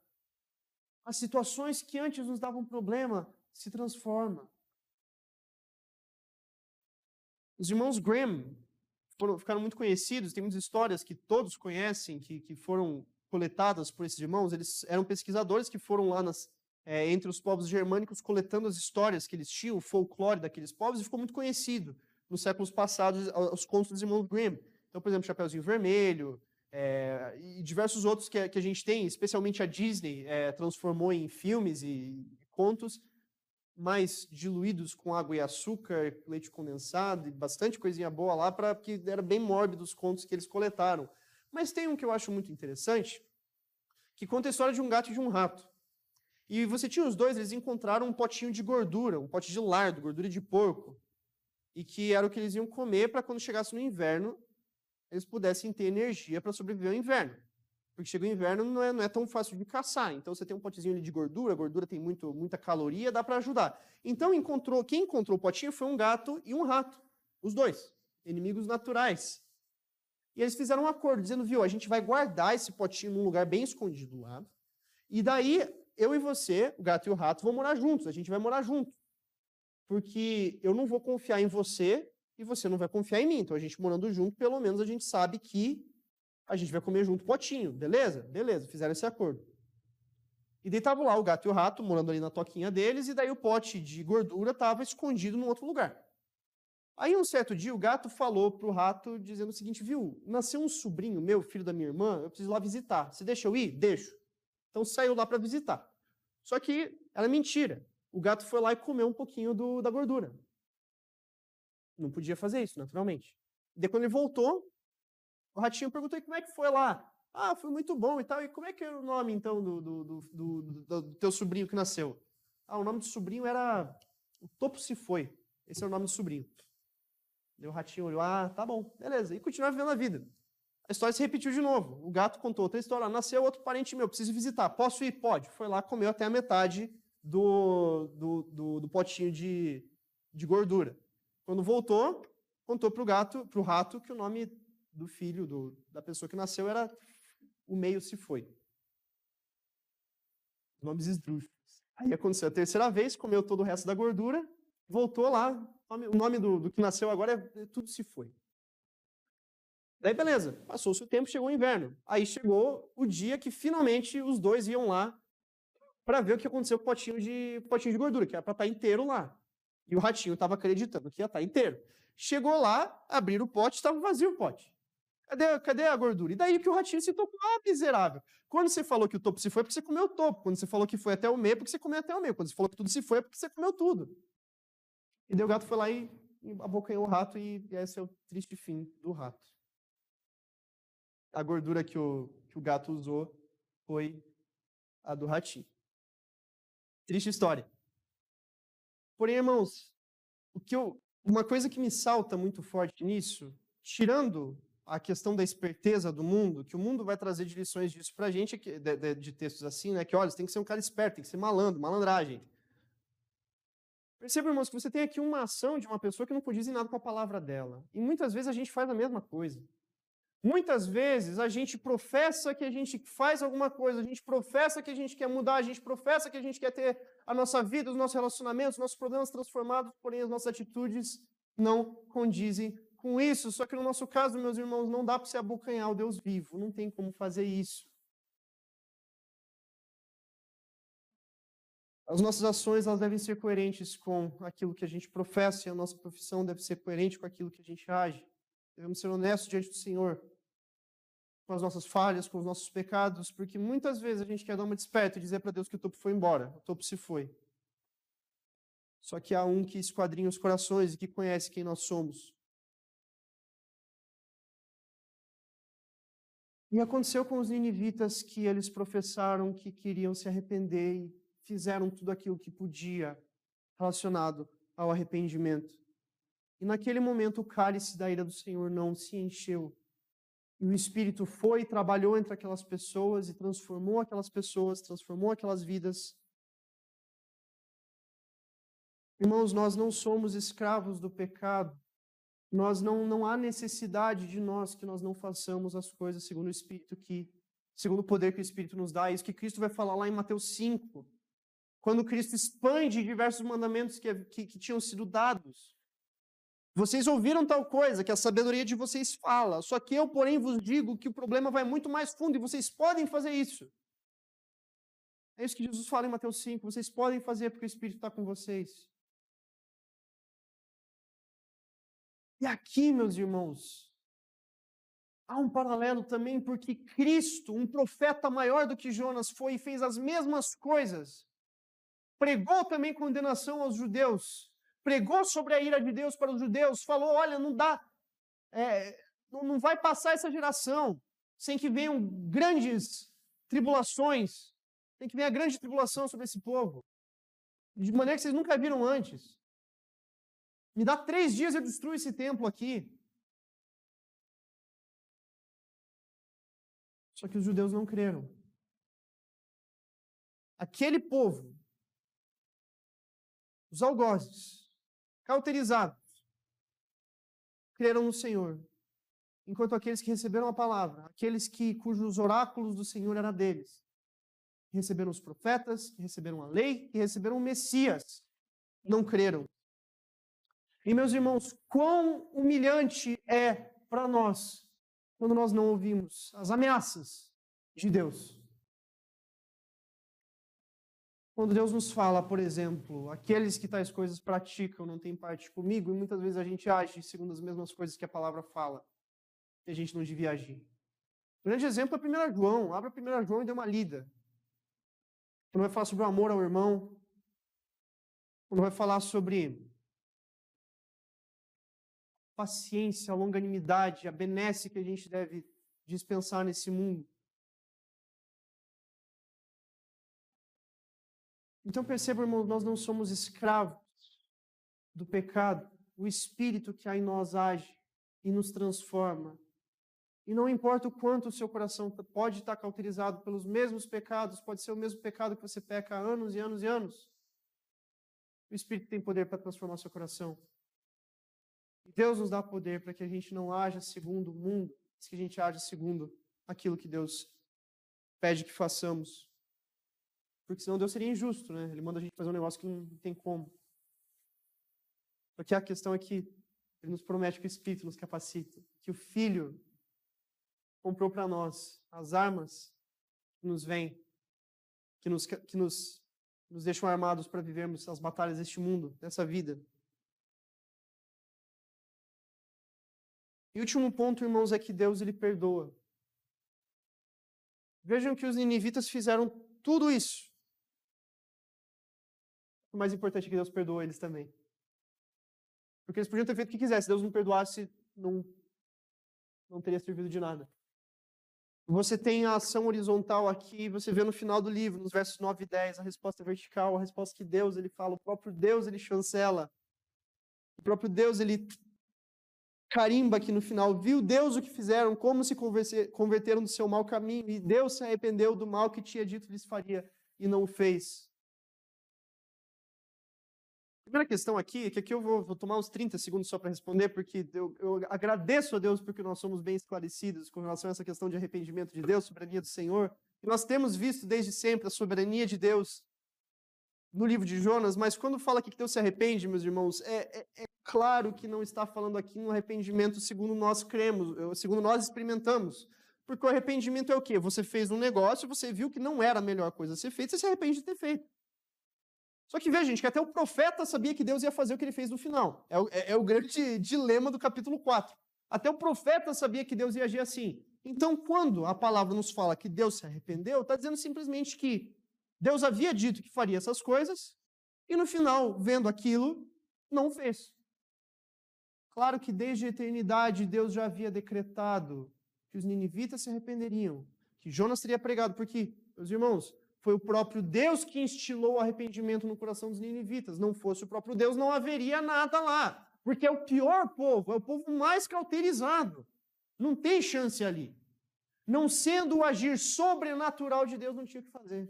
as situações que antes nos davam problema se transforma. Os irmãos Graham foram, ficaram muito conhecidos, tem muitas histórias que todos conhecem, que, que foram coletadas por esses irmãos. Eles eram pesquisadores que foram lá nas, é, entre os povos germânicos coletando as histórias que eles tinham, o folclore daqueles povos, e ficou muito conhecido nos séculos passados os contos dos irmãos Grimm. Então, por exemplo, Chapeuzinho Vermelho, é, e diversos outros que, que, a gente tem, especialmente a Disney, é, transformou em filmes e contos mais diluídos com água e açúcar, leite condensado e bastante coisinha boa lá, para que era bem mórbido os contos que eles coletaram. Mas tem um que eu acho muito interessante, que conta a história de um gato e de um rato. E você tinha os dois, eles encontraram um potinho de gordura, um pote de lardo, gordura de porco, e que era o que eles iam comer para quando chegasse no inverno, eles pudessem ter energia para sobreviver ao inverno. Porque chega o inverno, não é, não é tão fácil de caçar. Então você tem um potezinho ali de gordura, a gordura tem muito, muita caloria, dá para ajudar. Então encontrou, quem encontrou o potinho foi um gato e um rato. Os dois, inimigos naturais. E eles fizeram um acordo, dizendo, viu, a gente vai guardar esse potinho num lugar bem escondido lá. E daí, eu e você, o gato e o rato, vão morar juntos. A gente vai morar junto. Porque eu não vou confiar em você e você não vai confiar em mim. Então, a gente morando junto, pelo menos a gente sabe que a gente vai comer junto potinho, beleza? Beleza, fizeram esse acordo. E daí lá o gato e o rato morando ali na toquinha deles, e daí o pote de gordura estava escondido num outro lugar. Aí, um certo dia, o gato falou pro rato, dizendo o seguinte: Viu, nasceu um sobrinho meu, filho da minha irmã, eu preciso ir lá visitar. Você deixa eu ir? Deixo. Então saiu lá para visitar. Só que era mentira. O gato foi lá e comeu um pouquinho do, da gordura. Não podia fazer isso, naturalmente. Depois quando ele voltou, o ratinho perguntou: como é que foi lá? Ah, foi muito bom e tal. E como é que era o nome, então, do, do, do, do, do teu sobrinho que nasceu? Ah, o nome do sobrinho era. O Topo se foi. Esse é o nome do sobrinho. Deu o ratinho olhou, ah, tá bom, beleza. E continuava vivendo a vida. A história se repetiu de novo. O gato contou outra história. Nasceu outro parente meu, preciso visitar. Posso ir? Pode. Foi lá, comeu até a metade do, do, do, do potinho de, de gordura. Quando voltou, contou para o gato, para o rato, que o nome do filho do, da pessoa que nasceu era o meio se foi. Nomes esdrúxulos. Aí aconteceu a terceira vez, comeu todo o resto da gordura, voltou lá, o nome do, do que nasceu agora é, é Tudo Se Foi. Daí, beleza, passou-se o tempo, chegou o inverno. Aí chegou o dia que finalmente os dois iam lá para ver o que aconteceu com o potinho de, potinho de gordura, que era para estar tá inteiro lá. E o ratinho estava acreditando que ia estar tá inteiro. Chegou lá, abriram o pote, estava vazio o pote. Cadê, cadê a gordura? E daí que o ratinho se tocou, ah, miserável. Quando você falou que o topo se foi, é porque você comeu o topo. Quando você falou que foi até o meio, é porque você comeu até o meio. Quando você falou que tudo se foi, é porque você comeu tudo. E daí o gato foi lá e, e abocanhou o rato, e, e esse é o triste fim do rato. A gordura que o, que o gato usou foi a do ratinho. Triste história. Porém, irmãos, o que eu, uma coisa que me salta muito forte nisso, tirando a questão da esperteza do mundo, que o mundo vai trazer de lições disso para a gente, de, de, de, textos assim, né? Que olha, você tem que ser um cara esperto, tem que ser malandro, malandragem. Perceba, irmãos, que você tem aqui uma ação de uma pessoa que não condiz em nada com a palavra dela. E muitas vezes a gente faz a mesma coisa. Muitas vezes a gente professa que a gente faz alguma coisa, a gente professa que a gente quer mudar, a gente professa que a gente quer ter a nossa vida, os nossos relacionamentos, os nossos problemas transformados, porém as nossas atitudes não condizem com isso. Só que no nosso caso, meus irmãos, não dá para se abocanhar o Deus vivo, não tem como fazer isso. As nossas ações elas devem ser coerentes com aquilo que a gente professa e a nossa profissão deve ser coerente com aquilo que a gente age. Devemos ser honestos diante do Senhor com as nossas falhas, com os nossos pecados, porque muitas vezes a gente quer dar uma desperta e dizer para Deus que o topo foi embora, o topo se foi. Só que há um que esquadrinha os corações e que conhece quem nós somos. E aconteceu com os ninivitas que eles professaram que queriam se arrepender e fizeram tudo aquilo que podia relacionado ao arrependimento. E naquele momento o cálice da ira do Senhor não se encheu. E o Espírito foi e trabalhou entre aquelas pessoas e transformou aquelas pessoas, transformou aquelas vidas. Irmãos, nós não somos escravos do pecado. Nós não, não há necessidade de nós que nós não façamos as coisas segundo o Espírito que, segundo o poder que o Espírito nos dá. É isso que Cristo vai falar lá em Mateus 5, quando Cristo expande diversos mandamentos que, que, que tinham sido dados. Vocês ouviram tal coisa que a sabedoria de vocês fala, só que eu, porém, vos digo que o problema vai muito mais fundo e vocês podem fazer isso. É isso que Jesus fala em Mateus 5. Vocês podem fazer porque o Espírito está com vocês. E aqui, meus irmãos, há um paralelo também, porque Cristo, um profeta maior do que Jonas, foi e fez as mesmas coisas. Pregou também condenação aos judeus, pregou sobre a ira de Deus para os judeus, falou: olha, não dá, é, não, vai passar essa geração sem que venham grandes tribulações, tem que vir a grande tribulação sobre esse povo, de maneira que vocês nunca viram antes. Me dá três dias e eu destruo esse templo aqui. Só que os judeus não creram. Aquele povo, os algozes, cauterizados, creram no Senhor. Enquanto aqueles que receberam a palavra, aqueles que cujos oráculos do Senhor era deles, receberam os profetas, receberam a lei, e receberam o Messias, não creram. E, meus irmãos, quão humilhante é para nós quando nós não ouvimos as ameaças de Deus. Quando Deus nos fala, por exemplo, aqueles que tais coisas praticam não têm parte comigo, e muitas vezes a gente age segundo as mesmas coisas que a palavra fala, e a gente não devia agir. Um grande exemplo é 1 João. Abra 1 João e dê uma lida. Quando vai falar sobre o amor ao irmão, quando vai falar sobre paciência, a longanimidade, a benesse que a gente deve dispensar nesse mundo. Então percebam, irmãos, nós não somos escravos do pecado. O Espírito que há em nós age e nos transforma. E não importa o quanto o seu coração pode estar cauterizado pelos mesmos pecados, pode ser o mesmo pecado que você peca há anos e anos e anos. O Espírito tem poder para transformar seu coração. Deus nos dá poder para que a gente não haja segundo o mundo, mas que a gente haja segundo aquilo que Deus pede que façamos. Porque senão Deus seria injusto, né? Ele manda a gente fazer um negócio que não tem como. Porque a questão é que ele nos promete que o Espírito nos capacita, que o Filho comprou para nós as armas que nos vêm, que nos, que nos, nos deixam armados para vivermos as batalhas deste mundo, dessa vida. E último ponto, irmãos, é que Deus ele perdoa. Vejam que os ninivitas fizeram tudo isso o mais importante é que Deus perdoa eles também. Porque eles podiam ter feito o que quisessem. Se Deus não perdoasse, não, não teria servido de nada. Você tem a ação horizontal aqui, você vê no final do livro, nos versos 9 e 10, a resposta vertical, a resposta que Deus ele fala, o próprio Deus ele chancela. O próprio Deus ele carimba aqui no final, viu Deus o que fizeram, como se converteram do seu mau caminho, e Deus se arrependeu do mal que tinha dito lhes faria e não o fez primeira questão aqui, é que aqui eu vou, vou tomar uns 30 segundos só para responder, porque eu, eu, agradeço a Deus porque nós somos bem esclarecidos com relação a essa questão de arrependimento de Deus, soberania do Senhor. E nós temos visto desde sempre a soberania de Deus no livro de Jonas, mas quando fala aqui que Deus se arrepende, meus irmãos, é, é, é claro que não está falando aqui um arrependimento segundo nós cremos, segundo nós experimentamos. Porque o arrependimento é o quê? Você fez um negócio, você viu que não era a melhor coisa a ser feita, você se arrepende de ter feito. Só que veja, gente, que até o profeta sabia que Deus ia fazer o que ele fez no final. É o, é, é o grande dilema do capítulo 4. Até o profeta sabia que Deus ia agir assim. Então, quando a palavra nos fala que Deus se arrependeu, está dizendo simplesmente que Deus havia dito que faria essas coisas, e no final, vendo aquilo, não fez. Claro que desde a eternidade Deus já havia decretado que os ninivitas se arrependeriam, que Jonas teria pregado, porque, meus irmãos, foi o próprio Deus que instilou o arrependimento no coração dos ninivitas. Não fosse o próprio Deus, não haveria nada lá. Porque é o pior povo, é o povo mais cauterizado. Não tem chance ali. Não sendo o agir sobrenatural de Deus, não tinha o que fazer.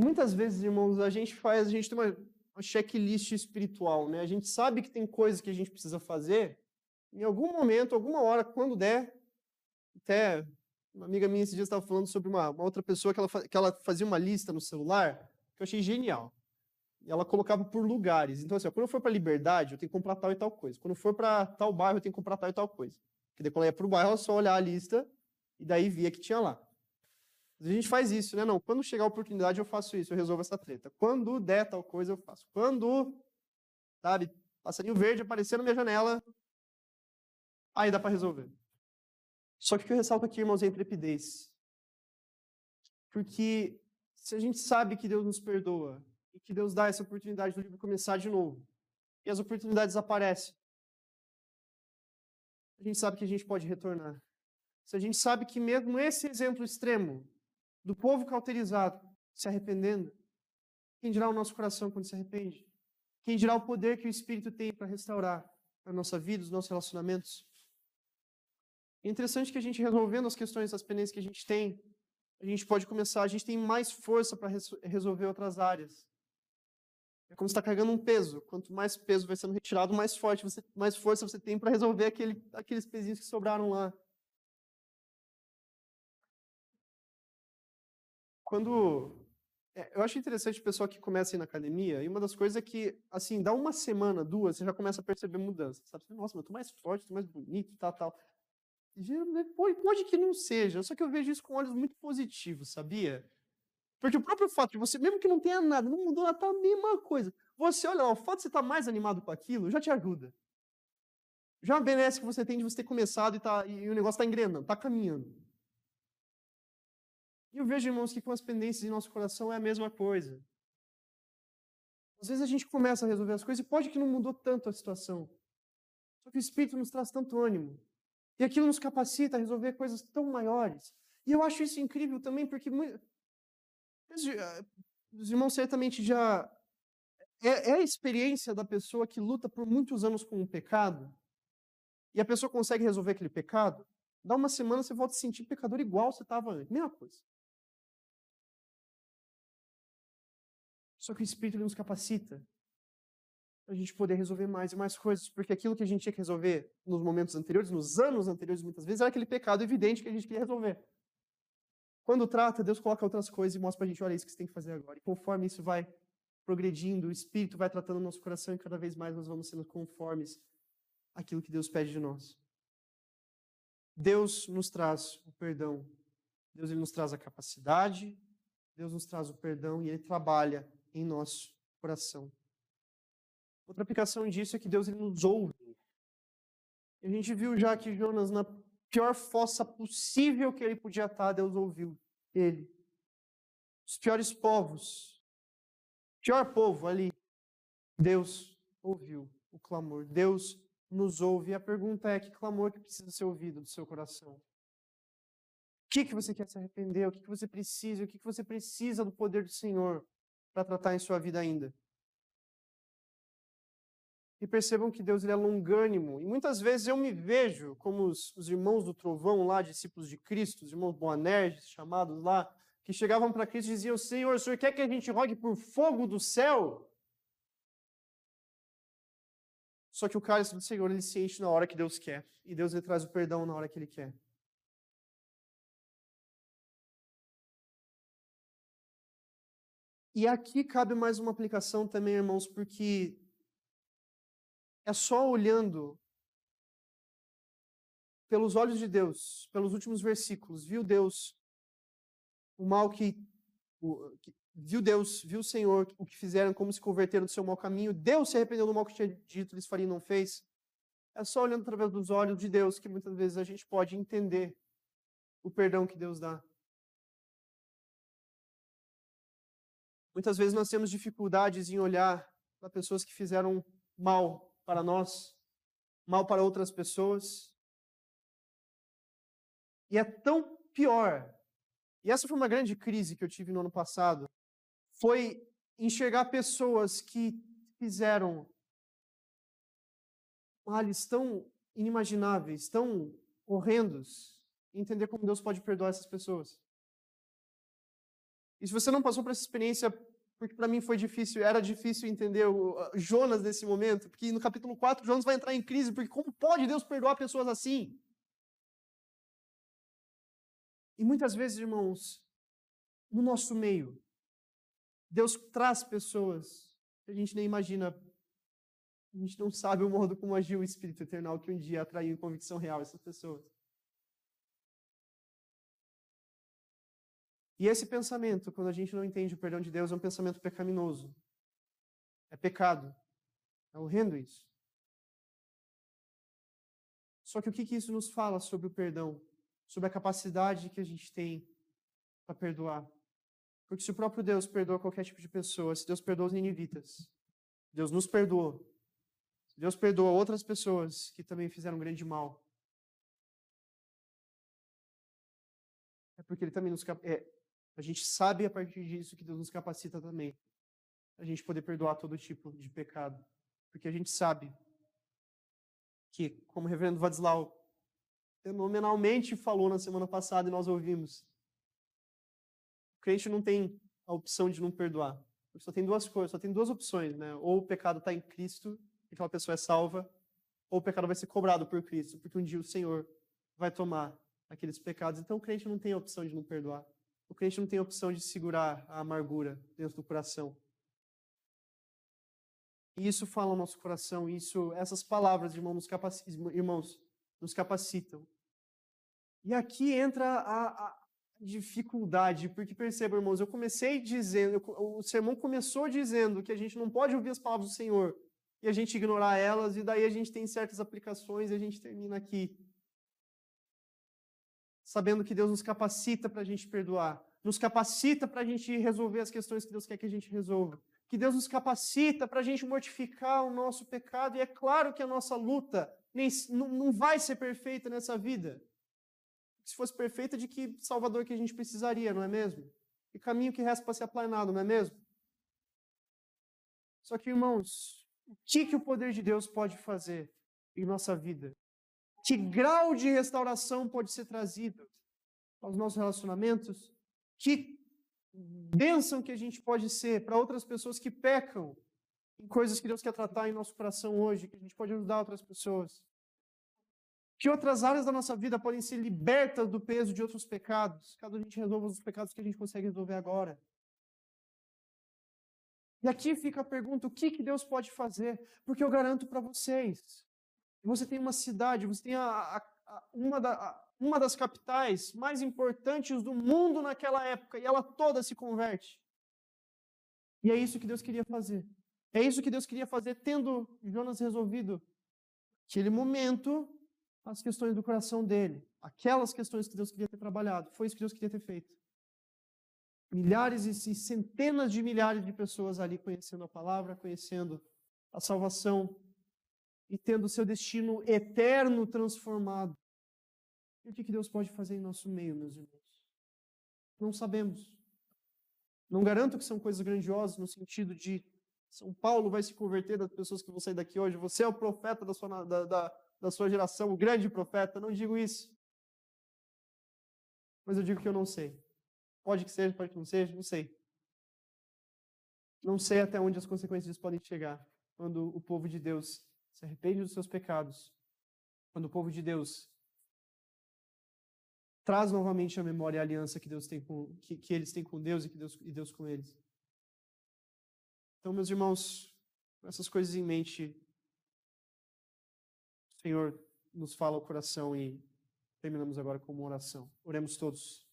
Muitas vezes, irmãos, a gente faz, a gente tem uma, uma checklist espiritual, né? A gente sabe que tem coisas que a gente precisa fazer, em algum momento, alguma hora, quando der, até uma amiga minha esses dias estava falando sobre uma, uma outra pessoa que ela, que ela fazia uma lista no celular, que eu achei genial. E ela colocava por lugares. Então, assim, ó, quando eu for para Liberdade, eu tenho que comprar tal e tal coisa. Quando eu for para tal bairro, eu tenho que comprar tal e tal coisa. Porque daí, quando eu ia para o bairro, eu só olhar a lista e daí via que tinha lá. A gente faz isso, né? Não, quando chegar a oportunidade eu faço isso, eu resolvo essa treta. Quando der tal coisa eu faço. Quando, sabe, passarinho verde aparecer na minha janela, aí dá para resolver. Só que o que eu ressalto aqui, irmãos, é a intrepidez. Porque se a gente sabe que Deus nos perdoa e que Deus dá essa oportunidade do livro começar de novo, e as oportunidades aparecem, a gente sabe que a gente pode retornar. Se a gente sabe que mesmo esse exemplo extremo do povo cauterizado se arrependendo, quem dirá o nosso coração quando se arrepende? Quem dirá o poder que o Espírito tem para restaurar a nossa vida, os nossos relacionamentos? É interessante que a gente resolvendo as questões, as pendências que a gente tem, a gente pode começar, a gente tem mais força para resolver outras áreas. É como se está carregando um peso. Quanto mais peso vai sendo retirado, mais forte você, mais força você tem para resolver aquele, aqueles pezinhos que sobraram lá. Quando É, eu acho interessante o pessoal que começa a ir na academia, e uma das coisas é que, assim, dá uma semana, duas, você já começa a perceber mudança, sabe? Nossa, mas eu tô mais forte, tô mais bonito, tal, tal. Pode, pode que não seja, só que eu vejo isso com olhos muito positivos, sabia? Porque o próprio fato de você, mesmo que não tenha nada, não mudou nada, tá a mesma coisa. Você olha lá, o fato de você estar tá mais animado com aquilo já te ajuda. Já a que você tem de você ter começado e, tá, e o negócio está engrenando, está caminhando. E eu vejo, irmãos, que com as pendências em nosso coração é a mesma coisa. Às vezes a gente começa a resolver as coisas e pode que não mudou tanto a situação. Só que o Espírito nos traz tanto ânimo. E aquilo nos capacita a resolver coisas tão maiores. E eu acho isso incrível também, porque eh, os irmãos certamente já. É, é a experiência da pessoa que luta por muitos anos com um pecado, e a pessoa consegue resolver aquele pecado, dá uma semana você volta a se sentir pecador igual você estava antes. Mesma coisa. Só que o Espírito nos capacita para a gente poder resolver mais e mais coisas, porque aquilo que a gente tinha que resolver nos momentos anteriores, nos anos anteriores, muitas vezes, era aquele pecado evidente que a gente queria resolver. Quando trata, Deus coloca outras coisas e mostra para a gente, olha, isso que você tem que fazer agora. E conforme isso vai progredindo, o Espírito vai tratando o nosso coração e cada vez mais nós vamos sendo conformes àquilo que Deus pede de nós. Deus nos traz o perdão. Deus ele nos traz a capacidade, Deus nos traz o perdão e Ele trabalha em nosso coração. Outra aplicação disso é que Deus ele nos ouve. A gente viu já que Jonas, na pior fossa possível que ele podia estar, Deus ouviu ele. Os piores povos, pior povo ali, Deus ouviu o clamor. Deus nos ouve. E a pergunta é: que clamor que precisa ser ouvido do seu coração? O que, que você quer se arrepender? O que, que você precisa? O que, que você precisa do poder do Senhor para tratar em sua vida ainda. E percebam que Deus ele é longânimo. E muitas vezes eu me vejo como os, os irmãos do trovão lá, discípulos de Cristo, os irmãos Boanerges, chamados lá, que chegavam para Cristo e diziam: Senhor, o Senhor quer que a gente rogue por fogo do céu? Só que o cálice do Senhor ele se enche na hora que Deus quer. E Deus lhe traz o perdão na hora que Ele quer. E aqui cabe mais uma aplicação também, irmãos, porque é só olhando pelos olhos de Deus, pelos últimos versículos, viu Deus o mal que, o, que viu Deus, viu o Senhor o que fizeram, como se converteram do seu mau caminho, Deus se arrependeu do mal que tinha dito eles fariam e não fez. É só olhando através dos olhos de Deus que muitas vezes a gente pode entender o perdão que Deus dá. Muitas vezes nós temos dificuldades em olhar para pessoas que fizeram mal para nós, mal para outras pessoas. E é tão pior. E essa foi uma grande crise que eu tive no ano passado. Foi enxergar pessoas que fizeram males tão inimagináveis, tão horrendos, e entender como Deus pode perdoar essas pessoas. E se você não passou por essa experiência, porque para mim foi difícil, era difícil entender o Jonas nesse momento, porque no capítulo 4 Jonas vai entrar em crise, porque como pode Deus perdoar pessoas assim? E muitas vezes, irmãos, no nosso meio, Deus traz pessoas que a gente nem imagina. A gente não sabe o modo como agiu o Espírito Eternal que um dia atraiu em convicção real essas pessoas. E esse pensamento, quando a gente não entende o perdão de Deus, é um pensamento pecaminoso. É pecado. É horrendo isso. Só que o que, que isso nos fala sobre o perdão? Sobre a capacidade que a gente tem para perdoar. Porque se o próprio Deus perdoa qualquer tipo de pessoa, se Deus perdoa os ninivitas, Deus nos perdoou. Se Deus perdoa outras pessoas que também fizeram grande mal, é porque Ele também nos é, a gente sabe a partir disso que Deus nos capacita também a gente poder perdoar todo tipo de pecado. Porque a gente sabe que, como o reverendo Vadislau fenomenalmente falou na semana passada e nós ouvimos, o crente não tem a opção de não perdoar. Só tem duas coisas, só tem duas opções, né? Ou o pecado está em Cristo, e aquela pessoa é salva, ou o pecado vai ser cobrado por Cristo, porque um dia o Senhor vai tomar aqueles pecados. Então o crente não tem a opção de não perdoar. O crente não tem opção de segurar a amargura dentro do coração. E isso fala ao nosso coração, isso, essas palavras, irmãos, nos, irmãos, nos capacitam. E aqui entra a, a dificuldade, porque perceba, irmãos, eu comecei dizendo, o sermão começou dizendo que a gente não pode ouvir as palavras do Senhor e a gente ignorar elas, e daí a gente tem certas aplicações e a gente termina aqui. Sabendo que Deus nos capacita para a gente perdoar, nos capacita para a gente resolver as questões que Deus quer que a gente resolva que Deus nos capacita para a gente mortificar o nosso pecado, e é claro que a nossa luta nem, não, vai ser perfeita nessa vida. Se fosse perfeita, de que Salvador que a gente precisaria, não é mesmo? E caminho que resta para ser aplanado, não é mesmo? Só que, irmãos, o que, que o poder de Deus pode fazer em nossa vida? Que grau de restauração pode ser trazido aos nossos relacionamentos? Que bênção que a gente pode ser para outras pessoas que pecam em coisas que Deus quer tratar em nosso coração hoje, que a gente pode ajudar outras pessoas. Que outras áreas da nossa vida podem ser libertas do peso de outros pecados, caso a gente resolva os pecados que a gente consegue resolver agora. E aqui fica a pergunta: o que, que Deus pode fazer? Porque eu garanto para vocês, você tem uma cidade, você tem a, a, a, uma, da, uma das capitais mais importantes do mundo naquela época, e ela toda se converte. E é isso que Deus queria fazer. É isso que Deus queria fazer, tendo Jonas resolvido aquele momento as questões do coração dele, aquelas questões que Deus queria ter trabalhado. Foi isso que Deus queria ter feito. Milhares e centenas de milhares de pessoas ali conhecendo a palavra, conhecendo a salvação e tendo seu destino eterno transformado. E o que Deus pode fazer em nosso meio, meus irmãos? Não sabemos. Não garanto que são coisas grandiosas no sentido de São Paulo vai se converter das pessoas que vão sair daqui hoje. Você é o profeta da sua, da, da, da sua geração, o grande profeta. Não digo isso. Mas eu digo que eu não sei. Pode que seja, pode que não seja, não sei. Não sei até onde as consequências podem chegar quando o povo de Deus se arrepende dos seus pecados, quando o povo de Deus traz novamente a memória a aliança que Deus tem com que, que eles têm com Deus e que Deus e Deus com eles. Então, meus irmãos, com essas coisas em mente, o Senhor nos fala o coração e terminamos agora com uma oração. Oremos todos.